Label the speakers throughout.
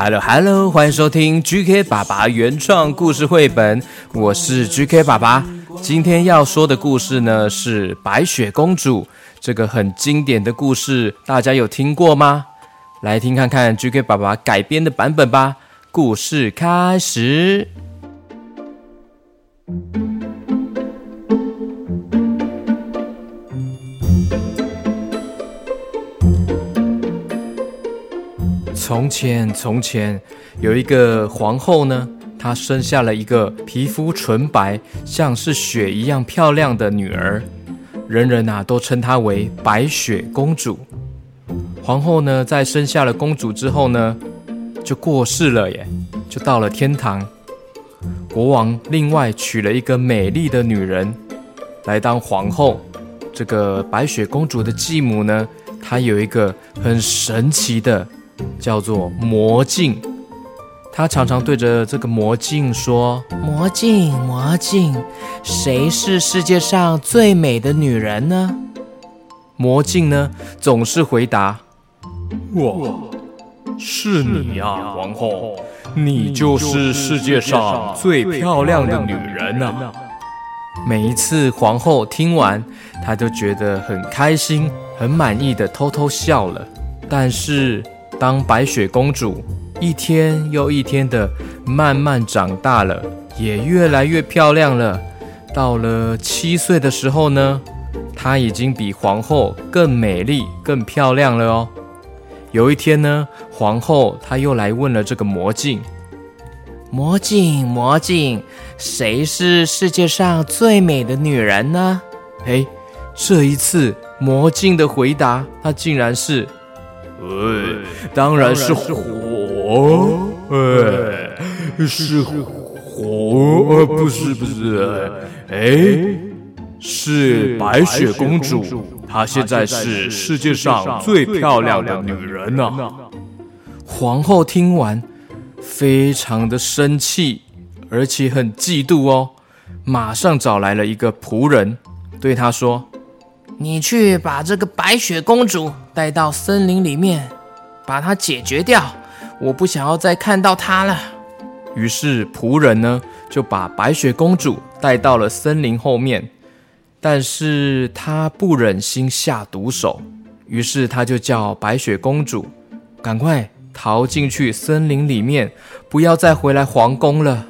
Speaker 1: Hello Hello，欢迎收听 GK 爸爸原创故事绘本，我是 GK 爸爸。今天要说的故事呢是白雪公主，这个很经典的故事，大家有听过吗？来听看看 GK 爸爸改编的版本吧。故事开始。从前，从前有一个皇后呢，她生下了一个皮肤纯白，像是雪一样漂亮的女儿，人人啊都称她为白雪公主。皇后呢，在生下了公主之后呢，就过世了耶，就到了天堂。国王另外娶了一个美丽的女人来当皇后。这个白雪公主的继母呢，她有一个很神奇的。叫做魔镜。他常常对着这个魔镜说：“
Speaker 2: 魔镜，魔镜，谁是世界上最美的女人呢？
Speaker 1: 魔镜呢，总是回答：“我，是你呀、啊，皇后，你就是世界上最漂亮的女人啊！”每一次皇后听完，她都觉得很开心、很满意的偷偷笑了。但是，当白雪公主一天又一天的慢慢长大了，也越来越漂亮了。到了七岁的时候呢，她已经比皇后更美丽、更漂亮了哦。有一天呢，皇后她又来问了这个魔镜：“
Speaker 2: 魔镜，魔镜，谁是世界上最美的女人呢？”
Speaker 1: 哎，这一次魔镜的回答，她竟然是。呃，当然是火，呃，是火，呃，不是不是，哎，是白雪公主，她现在是世界上最漂亮的女人呢、皇后听完，非常的生气，而且很嫉妒哦，马上找来了一个仆人，对她说。
Speaker 2: 你去把这个白雪公主带到森林里面，把她解决掉。我不想要再看到她了。
Speaker 1: 于是仆人呢就把白雪公主带到了森林后面，但是他不忍心下毒手，于是他就叫白雪公主赶快逃进去森林里面，不要再回来皇宫了。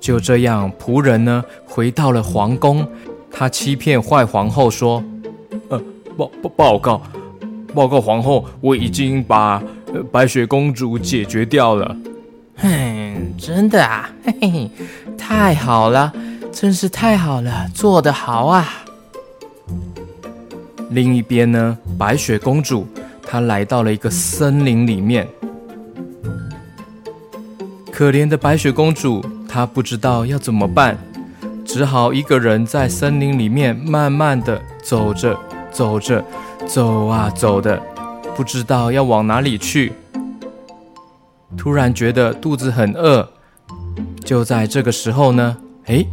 Speaker 1: 就这样，仆人呢回到了皇宫。他欺骗坏皇后说：“呃，报报报告，报告皇后，我已经把、呃、白雪公主解决掉了。”
Speaker 2: 嘿，真的啊，嘿嘿，太好了，真是太好了，做得好啊！
Speaker 1: 另一边呢，白雪公主她来到了一个森林里面，可怜的白雪公主，她不知道要怎么办。只好一个人在森林里面慢慢的走着，走着，走啊走的，不知道要往哪里去。突然觉得肚子很饿，就在这个时候呢，哎，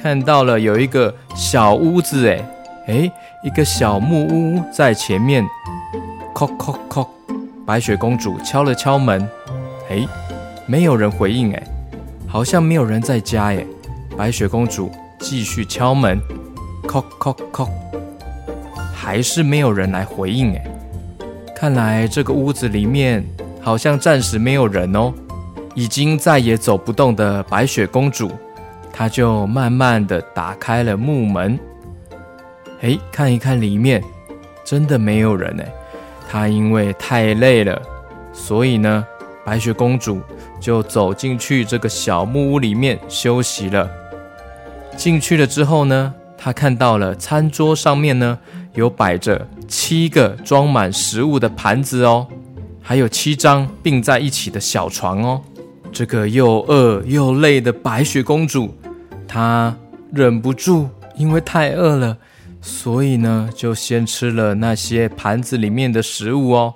Speaker 1: 看到了有一个小屋子，哎，哎，一个小木屋在前面，叩叩叩，白雪公主敲了敲门，哎，没有人回应，哎，好像没有人在家，哎。白雪公主继续敲门，叩叩叩，还是没有人来回应。哎，看来这个屋子里面好像暂时没有人哦。已经再也走不动的白雪公主，她就慢慢的打开了木门。哎，看一看里面，真的没有人哎。她因为太累了，所以呢，白雪公主就走进去这个小木屋里面休息了。进去了之后呢，他看到了餐桌上面呢有摆着七个装满食物的盘子哦，还有七张并在一起的小床哦。这个又饿又累的白雪公主，她忍不住，因为太饿了，所以呢，就先吃了那些盘子里面的食物哦。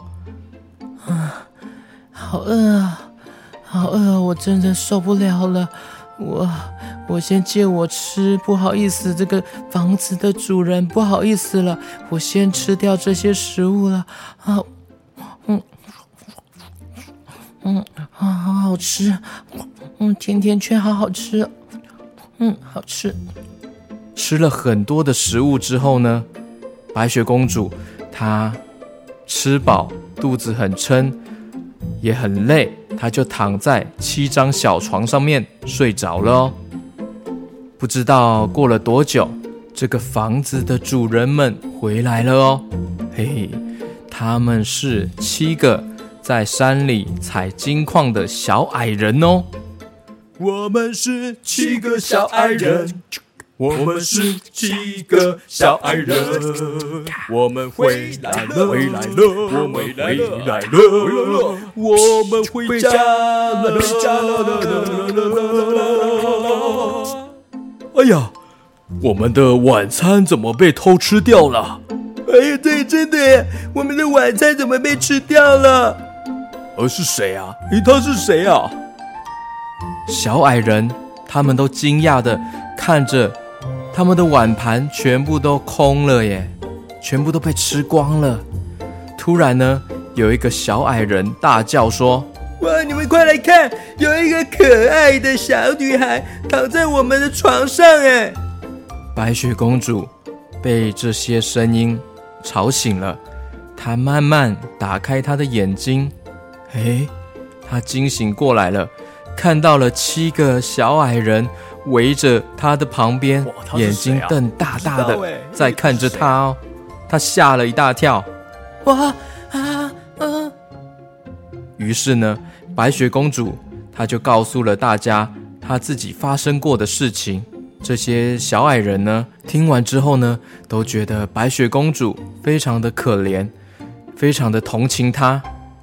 Speaker 2: 啊，好饿啊，好饿啊，我真的受不了了。我我先借我吃，不好意思，这个房子的主人，不好意思了，我先吃掉这些食物了。啊，嗯。嗯啊，好好吃，嗯，甜甜圈好好吃，嗯，好吃。
Speaker 1: 吃了很多的食物之后呢，白雪公主她吃饱，肚子很撑，也很累，她就躺在七张小床上面睡着了哦。不知道过了多久，这个房子的主人们回来了哦，嘿嘿，他们是七个。在山里采金矿的小矮人哦，
Speaker 3: 我们是七个小矮人，我们是七个小矮人，我们回来了，回来了，我们回来了，我们回家了，回家了。
Speaker 1: 哎呀，我们的晚餐怎么被偷吃掉了？
Speaker 4: 哎呀，对，真的耶，我们的晚餐怎么被吃掉了？
Speaker 3: 而是谁啊？诶，他是谁啊？
Speaker 1: 小矮人他们都惊讶的看着，他们的碗盘全部都空了耶，全部都被吃光了。突然呢，有一个小矮人大叫说：“
Speaker 4: 哇，你们快来看，有一个可爱的小女孩躺在我们的床上！”哎，
Speaker 1: 白雪公主被这些声音吵醒了，她慢慢打开她的眼睛。哎，她惊醒过来了，看到了七个小矮人围着她的旁边，眼睛瞪大大的在看着她哦。她吓了一大跳，哇！于是呢，白雪公主她就告诉了大家她自己发生过的事情。这些小矮人呢，听完之后呢，都觉得白雪公主非常的可怜，非常的同情她。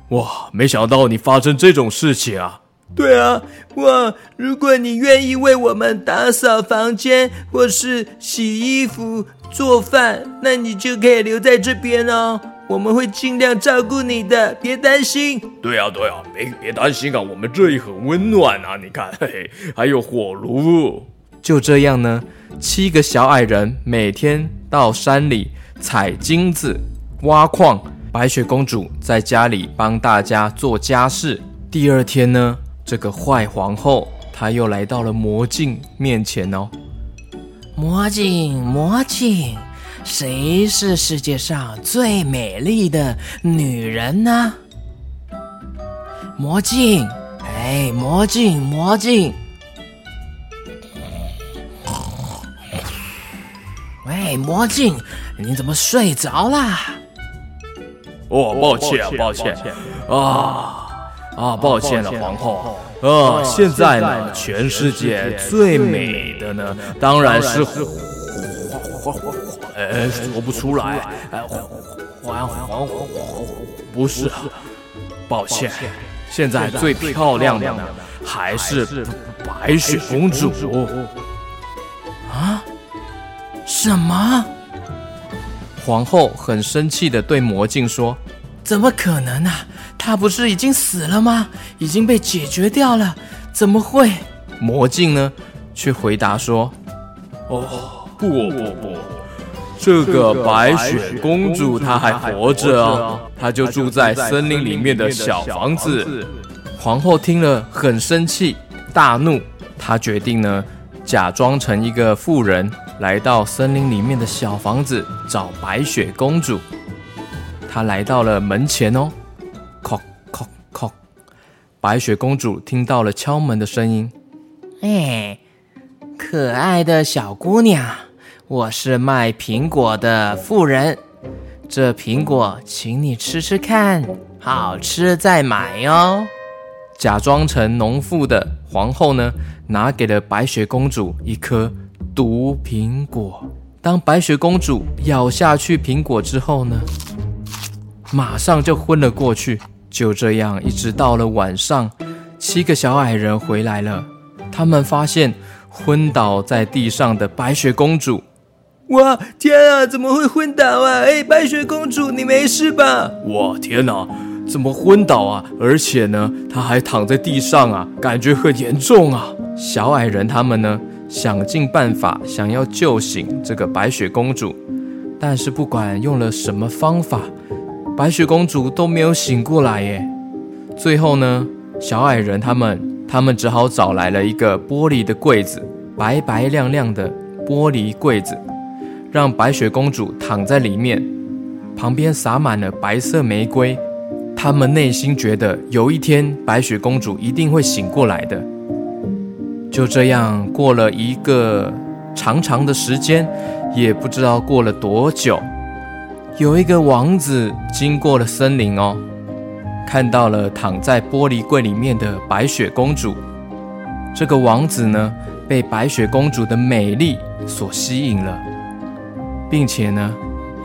Speaker 3: 哇！没想到你发生这种事情啊！
Speaker 4: 对啊，哇！如果你愿意为我们打扫房间，或是洗衣服、做饭，那你就可以留在这边哦。我们会尽量照顾你的，别担心。
Speaker 3: 对啊，对啊，别别担心啊，我们这里很温暖啊！你看，嘿 嘿，还有火炉。
Speaker 1: 就这样呢，七个小矮人每天到山里采金子、挖矿。白雪公主在家里帮大家做家事。第二天呢，这个坏皇后她又来到了魔镜面前哦。
Speaker 2: 魔镜，魔镜，谁是世界上最美丽的女人呢？魔镜，哎，魔镜，魔镜。喂，魔镜，你怎么睡着啦？
Speaker 3: 哦，抱歉，抱歉，啊啊，抱歉了，皇后。啊，现在呢，全世界最美的呢，当然是皇皇皇说不出来，哎，皇皇皇皇不是，抱歉，现在最漂亮的还是白雪公主。
Speaker 2: 啊？什么？
Speaker 1: 皇后很生气的对魔镜说：“
Speaker 2: 怎么可能呢？她不是已经死了吗？已经被解决掉了，怎么会？”
Speaker 1: 魔镜呢，却回答说：“
Speaker 3: 哦，不不不，这个白雪公主她还活着啊，她就住在森林里面的小房子。”
Speaker 1: 皇后听了很生气，大怒，她决定呢，假装成一个妇人。来到森林里面的小房子找白雪公主，她来到了门前哦，叩叩叩，白雪公主听到了敲门的声音。
Speaker 2: 哎，可爱的小姑娘，我是卖苹果的富人，这苹果请你吃吃看，好吃再买哟。
Speaker 1: 假装成农妇的皇后呢，拿给了白雪公主一颗。毒苹果，当白雪公主咬下去苹果之后呢，马上就昏了过去。就这样，一直到了晚上，七个小矮人回来了，他们发现昏倒在地上的白雪公主。
Speaker 4: 哇，天啊，怎么会昏倒啊？哎，白雪公主，你没事吧？
Speaker 3: 哇，天哪，怎么昏倒啊？而且呢，她还躺在地上啊，感觉很严重啊。
Speaker 1: 小矮人他们呢？想尽办法想要救醒这个白雪公主，但是不管用了什么方法，白雪公主都没有醒过来耶。最后呢，小矮人他们他们只好找来了一个玻璃的柜子，白白亮亮的玻璃柜子，让白雪公主躺在里面，旁边洒满了白色玫瑰。他们内心觉得有一天白雪公主一定会醒过来的。就这样过了一个长长的时间，也不知道过了多久，有一个王子经过了森林哦，看到了躺在玻璃柜里面的白雪公主。这个王子呢，被白雪公主的美丽所吸引了，并且呢，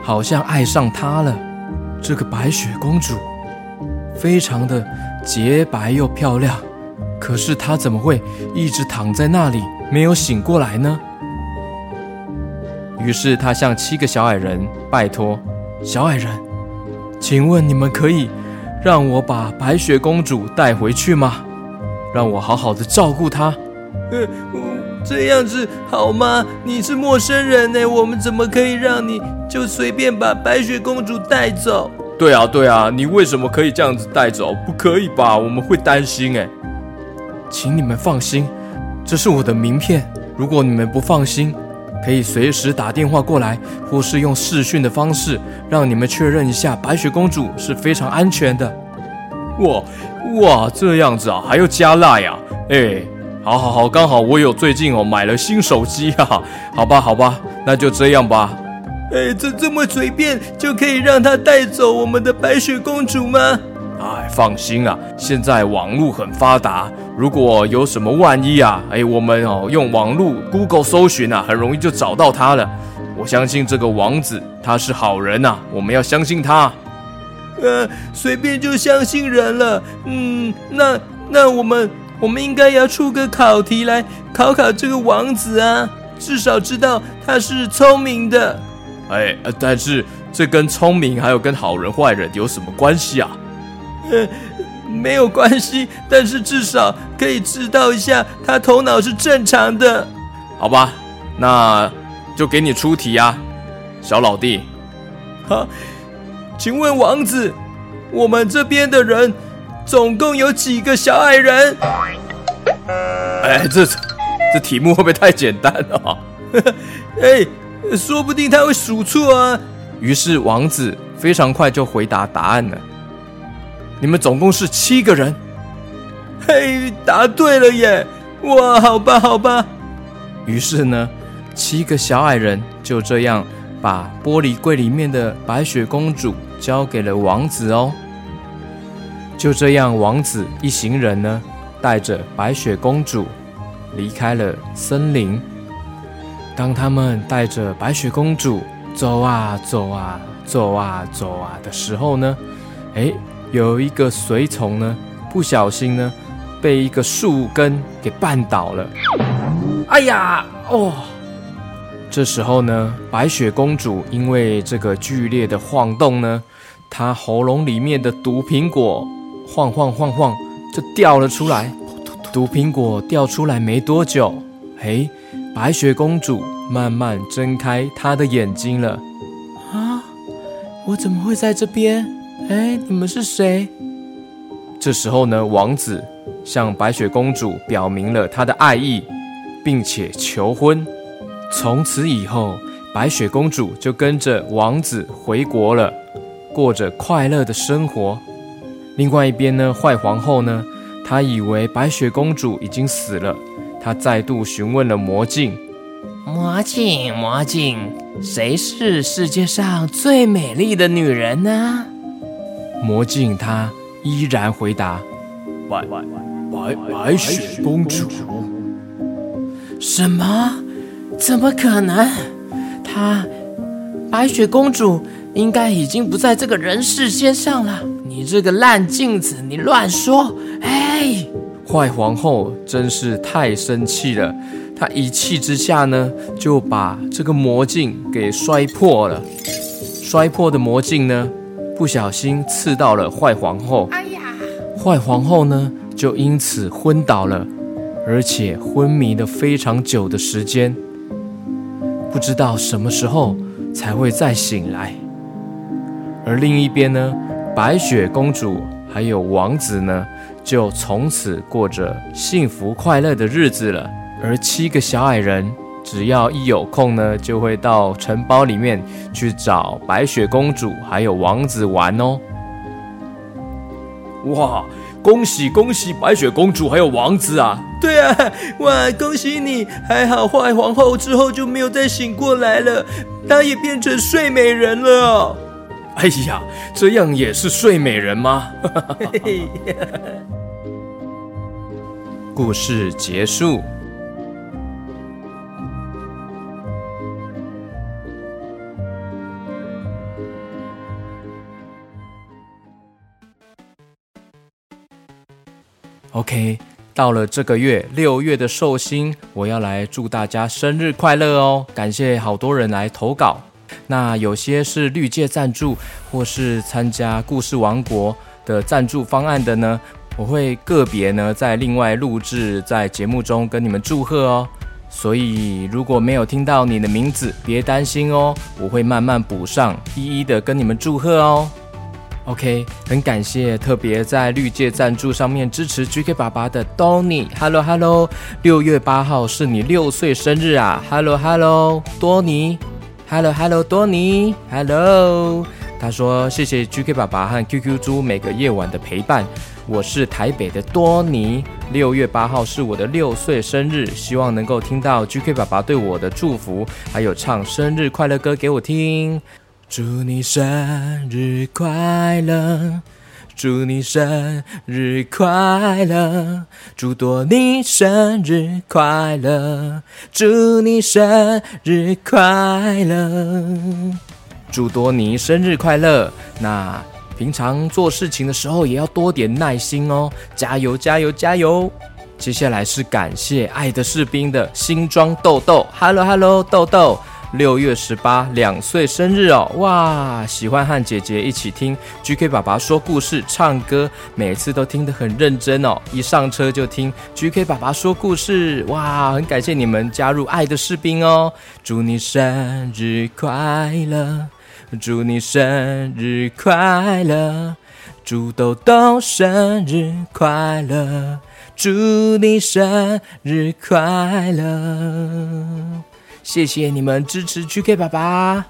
Speaker 1: 好像爱上她了。这个白雪公主非常的洁白又漂亮。可是她怎么会一直躺在那里没有醒过来呢？于是他向七个小矮人拜托：“小矮人，请问你们可以让我把白雪公主带回去吗？让我好好的照顾她。”，
Speaker 4: 这样子好吗？你是陌生人呢，我们怎么可以让你就随便把白雪公主带走？
Speaker 3: 对啊，对啊，你为什么可以这样子带走？不可以吧？我们会担心哎。
Speaker 1: 请你们放心，这是我的名片。如果你们不放心，可以随时打电话过来，或是用视讯的方式，让你们确认一下白雪公主是非常安全的。
Speaker 3: 哇哇，这样子啊，还要加辣呀？哎，好好好，刚好我有最近哦买了新手机啊，好吧好吧，那就这样吧。
Speaker 4: 哎，这这么随便就可以让他带走我们的白雪公主吗？
Speaker 3: 哎，放心啊，现在网络很发达，如果有什么万一啊，哎，我们哦用网络 Google 搜寻啊，很容易就找到他了。我相信这个王子他是好人呐，我们要相信他。
Speaker 4: 呃，随便就相信人了。嗯，那那我们我们应该要出个考题来考考这个王子啊，至少知道他是聪明的。
Speaker 3: 哎，但是这跟聪明还有跟好人坏人有什么关系啊？
Speaker 4: 呃，没有关系，但是至少可以知道一下他头脑是正常的，
Speaker 3: 好吧？那就给你出题啊，小老弟。
Speaker 4: 好，请问王子，我们这边的人总共有几个小矮人？
Speaker 3: 哎，这这题目会不会太简单了？
Speaker 4: 哎，说不定他会数错啊。
Speaker 1: 于是王子非常快就回答答案了。你们总共是七个人，
Speaker 4: 嘿，答对了耶！哇，好吧，好吧。
Speaker 1: 于是呢，七个小矮人就这样把玻璃柜里面的白雪公主交给了王子哦。就这样，王子一行人呢，带着白雪公主离开了森林。当他们带着白雪公主走啊走啊走啊走啊的时候呢，哎。有一个随从呢，不小心呢，被一个树根给绊倒了。哎呀，哦！这时候呢，白雪公主因为这个剧烈的晃动呢，她喉咙里面的毒苹果晃晃晃晃就掉了出来。毒苹果掉出来没多久，嘿，白雪公主慢慢睁开她的眼睛了。
Speaker 4: 啊，我怎么会在这边？哎，你们是谁？
Speaker 1: 这时候呢，王子向白雪公主表明了他的爱意，并且求婚。从此以后，白雪公主就跟着王子回国了，过着快乐的生活。另外一边呢，坏皇后呢，她以为白雪公主已经死了，她再度询问了魔镜：“
Speaker 5: 魔镜，魔镜，谁是世界上最美丽的女人呢？”
Speaker 1: 魔镜她依然回答：“
Speaker 3: 白白白雪公主。”
Speaker 5: 什么？怎么可能？她，白雪公主应该已经不在这个人世间上了。你这个烂镜子，你乱说！哎，
Speaker 1: 坏皇后真是太生气了，她一气之下呢，就把这个魔镜给摔破了。摔破的魔镜呢，不小心刺到了坏皇后。哎呀，坏皇后呢，就因此昏倒了，而且昏迷了非常久的时间，不知道什么时候才会再醒来。而另一边呢？白雪公主还有王子呢，就从此过着幸福快乐的日子了。而七个小矮人，只要一有空呢，就会到城堡里面去找白雪公主还有王子玩哦。
Speaker 3: 哇，恭喜恭喜白雪公主还有王子啊！
Speaker 4: 对啊，哇，恭喜你！还好坏皇后之后就没有再醒过来了，她也变成睡美人了。
Speaker 3: 哎呀，这样也是睡美人吗？
Speaker 1: 故事结束。OK，到了这个月六月的寿星，我要来祝大家生日快乐哦！感谢好多人来投稿。那有些是绿界赞助，或是参加故事王国的赞助方案的呢，我会个别呢在另外录制在节目中跟你们祝贺哦。所以如果没有听到你的名字，别担心哦，我会慢慢补上，一一的跟你们祝贺哦。OK，很感谢特别在绿界赞助上面支持 GK 爸爸的 Donny，Hello Hello，六月八号是你六岁生日啊，Hello Hello，多尼。Hello，Hello，多尼，Hello。他说：“谢谢 GK 爸爸和 QQ 猪每个夜晚的陪伴。我是台北的多尼，六月八号是我的六岁生日，希望能够听到 GK 爸爸对我的祝福，还有唱生日快乐歌给我听。祝你生日快乐！”祝你生日快乐，祝多尼生日快乐，祝你生日快乐，祝多尼生日快乐。那平常做事情的时候也要多点耐心哦，加油加油加油！接下来是感谢爱的士兵的新装豆豆，Hello Hello 豆豆。六月十八，两岁生日哦！哇，喜欢和姐姐一起听 GK 爸爸说故事、唱歌，每次都听得很认真哦。一上车就听 GK 爸爸说故事，哇，很感谢你们加入爱的士兵哦！祝你生日快乐，祝你生日快乐，祝豆豆生日快乐，祝你生日快乐。谢谢你们支持 GK 爸爸。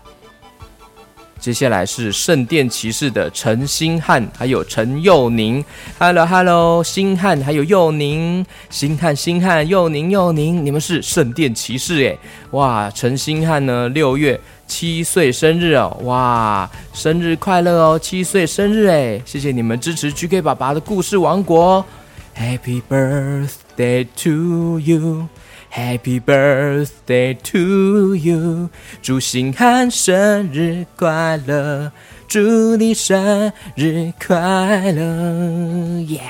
Speaker 1: 接下来是圣殿骑士的陈星汉，还有陈佑宁。Hello Hello，星汉还有佑宁，星汉星汉，佑宁佑宁，你们是圣殿骑士哎！哇，陈星汉呢？六月七岁生日哦！哇，生日快乐哦！七岁生日哎！谢谢你们支持 GK 爸爸的故事王国。Happy birthday to you。Happy birthday to you，祝星汉生日快乐，祝你生日快乐。耶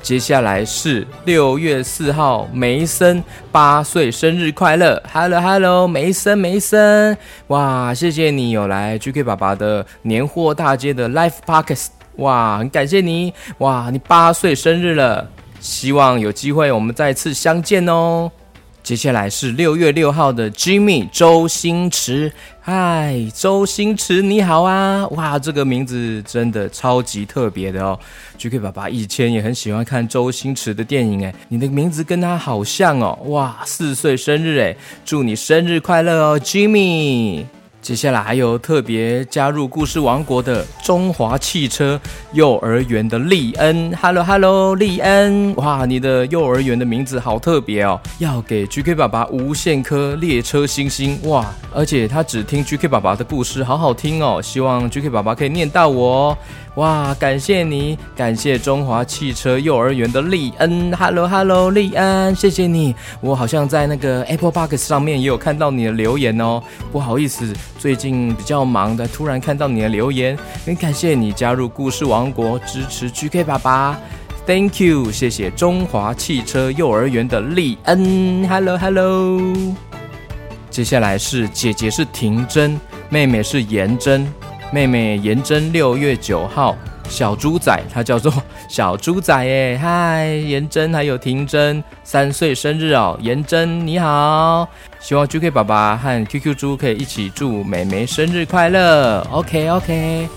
Speaker 1: 接下来是六月四号，梅森八岁生日快乐，Hello Hello，梅森梅森，哇，谢谢你有来 GK 爸爸的年货大街的 Life Pockets，哇，很感谢你，哇，你八岁生日了。希望有机会我们再次相见哦。接下来是六月六号的 Jimmy 周星驰，嗨，周星驰你好啊！哇，这个名字真的超级特别的哦。GK 爸爸以前也很喜欢看周星驰的电影，哎，你的名字跟他好像哦。哇，四岁生日哎，祝你生日快乐哦，Jimmy。接下来还有特别加入故事王国的中华汽车幼儿园的利恩，Hello Hello，利恩，哇，你的幼儿园的名字好特别哦，要给 GK 爸爸无限颗列车星星，哇，而且他只听 GK 爸爸的故事，好好听哦，希望 GK 爸爸可以念到我。哦。哇，感谢你，感谢中华汽车幼儿园的利恩，Hello Hello，利恩，谢谢你。我好像在那个 Apple Box 上面也有看到你的留言哦，不好意思，最近比较忙的，突然看到你的留言，很感谢你加入故事王国，支持 GK 爸爸，Thank you，谢谢中华汽车幼儿园的利恩，Hello Hello。接下来是姐姐是婷真，妹妹是颜真。妹妹颜真六月九号，小猪仔，他叫做小猪仔耶。嗨，颜真还有婷真三岁生日哦，颜真你好，希望 GK 爸爸和 QQ 猪可以一起祝妹妹生日快乐。OK OK，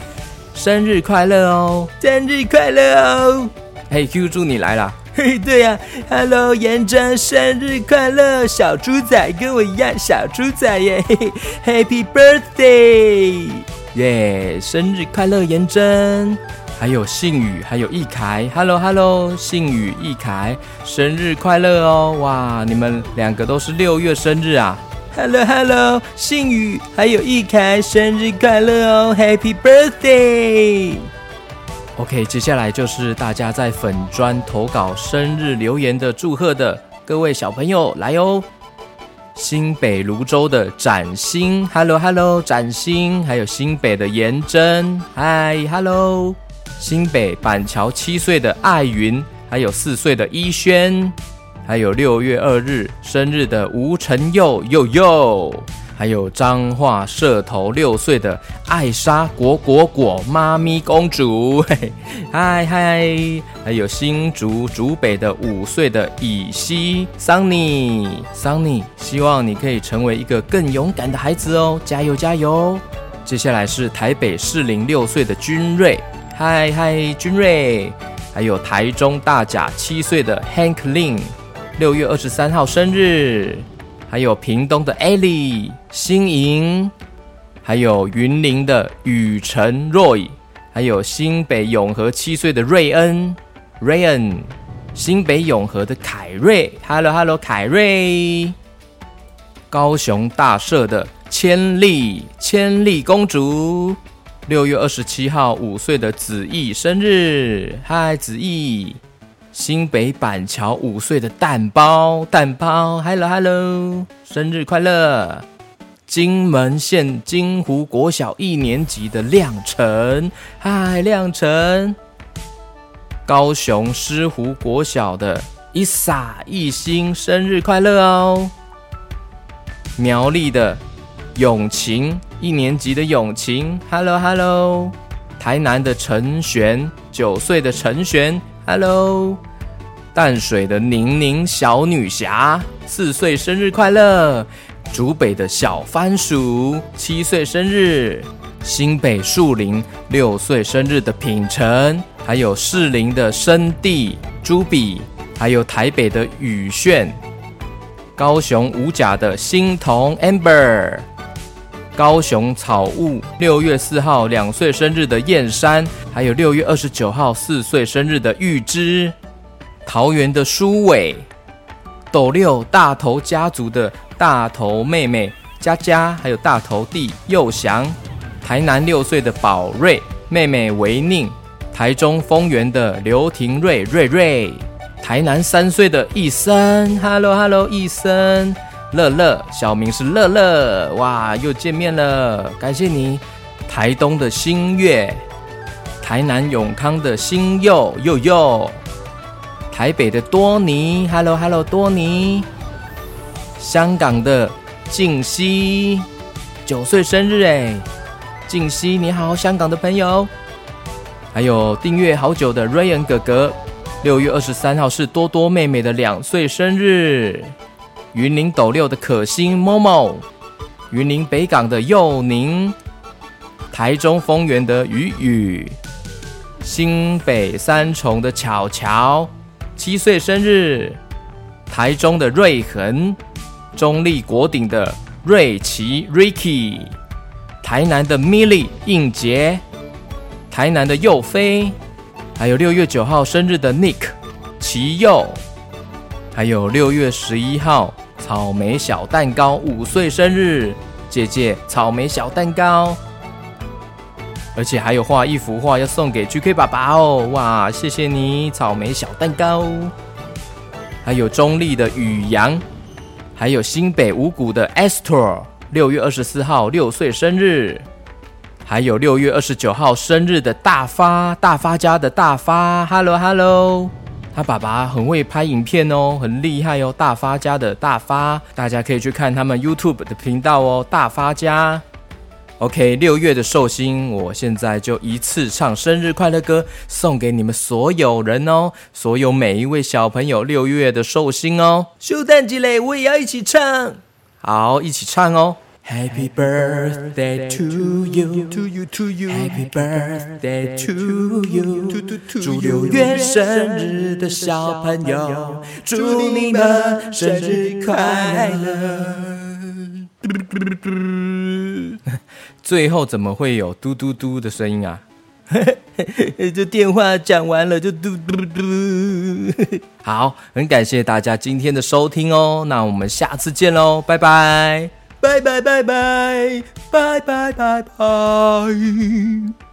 Speaker 1: 生日快乐哦，
Speaker 4: 生日快乐哦。
Speaker 1: 嘿，QQ 猪你来了。
Speaker 4: 嘿，对呀，Hello，颜真生日快乐，小猪仔跟我一样小猪仔耶，Happy birthday。
Speaker 1: 耶！生日快乐，颜真！还有信宇，还有易凯，Hello Hello，信宇、易凯，生日快乐哦！哇，你们两个都是六月生日啊
Speaker 4: ！Hello Hello，信宇还有易凯，生日快乐哦！Happy birthday！OK，
Speaker 1: 接下来就是大家在粉砖投稿生日留言的祝贺的各位小朋友来哦。新北泸州的展星，Hello Hello，展星，还有新北的颜真，Hi Hello，新北板桥七岁的艾云，还有四岁的依轩，还有六月二日生日的吴晨佑佑佑。还有彰化社头六岁的艾莎果果果妈咪公主，嗨嗨！还有新竹竹北的五岁的以西桑尼桑尼，希望你可以成为一个更勇敢的孩子哦，加油加油！接下来是台北适龄六岁的君瑞，嗨嗨君瑞！还有台中大甲七岁的 Hank Lin，六月二十三号生日。还有屏东的艾莉、新莹，还有云林的雨辰 Roy，还有新北永和七岁的瑞恩。Ryan，新北永和的凯瑞，Hello Hello 凯瑞，高雄大社的千丽千丽公主，六月二十七号五岁的子毅生日，嗨子毅。新北板桥五岁的蛋包，蛋包，Hello Hello，生日快乐！金门县金湖国小一年级的亮晨，嗨，亮晨！高雄狮湖国小的伊莎一心，生日快乐哦！苗栗的永晴一年级的永晴，Hello Hello！台南的陈璇九岁的陈璇。Hello，淡水的宁宁小女侠四岁生日快乐。竹北的小番薯七岁生日。新北树林六岁生日的品成，还有士林的生地朱比，还有台北的宇炫。高雄五甲的新童 Amber。高雄草悟六月四号两岁生日的燕山，还有六月二十九号四岁生日的玉芝，桃园的舒伟，斗六大头家族的大头妹妹佳佳，还有大头弟佑祥，台南六岁的宝瑞妹妹维宁，台中丰原的刘廷瑞瑞瑞，台南三岁的一生，Hello Hello 易森。乐乐，小名是乐乐，哇，又见面了，感谢你。台东的新月，台南永康的新佑佑佑，台北的多尼，Hello Hello 多尼，香港的静熙，九岁生日哎，静熙你好，香港的朋友，还有订阅好久的 Ryan 哥哥，六月二十三号是多多妹妹的两岁生日。云林斗六的可心 Momo，云林北港的佑宁，台中丰原的雨雨，新北三重的巧巧，七岁生日，台中的瑞恒，中立国鼎的瑞奇 Ricky，台南的 Milly 应杰，台南的佑飞，还有六月九号生日的 Nick 齐佑，还有六月十一号草莓小蛋糕五岁生日，姐姐草莓小蛋糕。而且还有画一幅画要送给 GK 爸爸哦，哇，谢谢你，草莓小蛋糕。还有中立的宇阳，还有新北五谷的 Esther，六月二十四号六岁生日。还有六月二十九号生日的大发，大发家的大发，Hello Hello，他爸爸很会拍影片哦，很厉害哦，大发家的大发，大家可以去看他们 YouTube 的频道哦，大发家。OK，六月的寿星，我现在就一次唱生日快乐歌，送给你们所有人哦，所有每一位小朋友六月的寿星哦。
Speaker 4: 秀蛋鸡嘞，我也要一起唱。
Speaker 1: 好，一起唱哦。
Speaker 2: Happy birthday to you,
Speaker 4: To you, to you.
Speaker 2: Happy birthday to you，祝六月生日的小朋友，祝你们生日快乐。
Speaker 1: 最后怎么会有嘟嘟嘟的声音啊？
Speaker 4: 这电话讲完了就嘟嘟嘟。
Speaker 1: 好，很感谢大家今天的收听哦，那我们下次见喽，拜拜，
Speaker 4: 拜拜拜拜拜拜拜拜。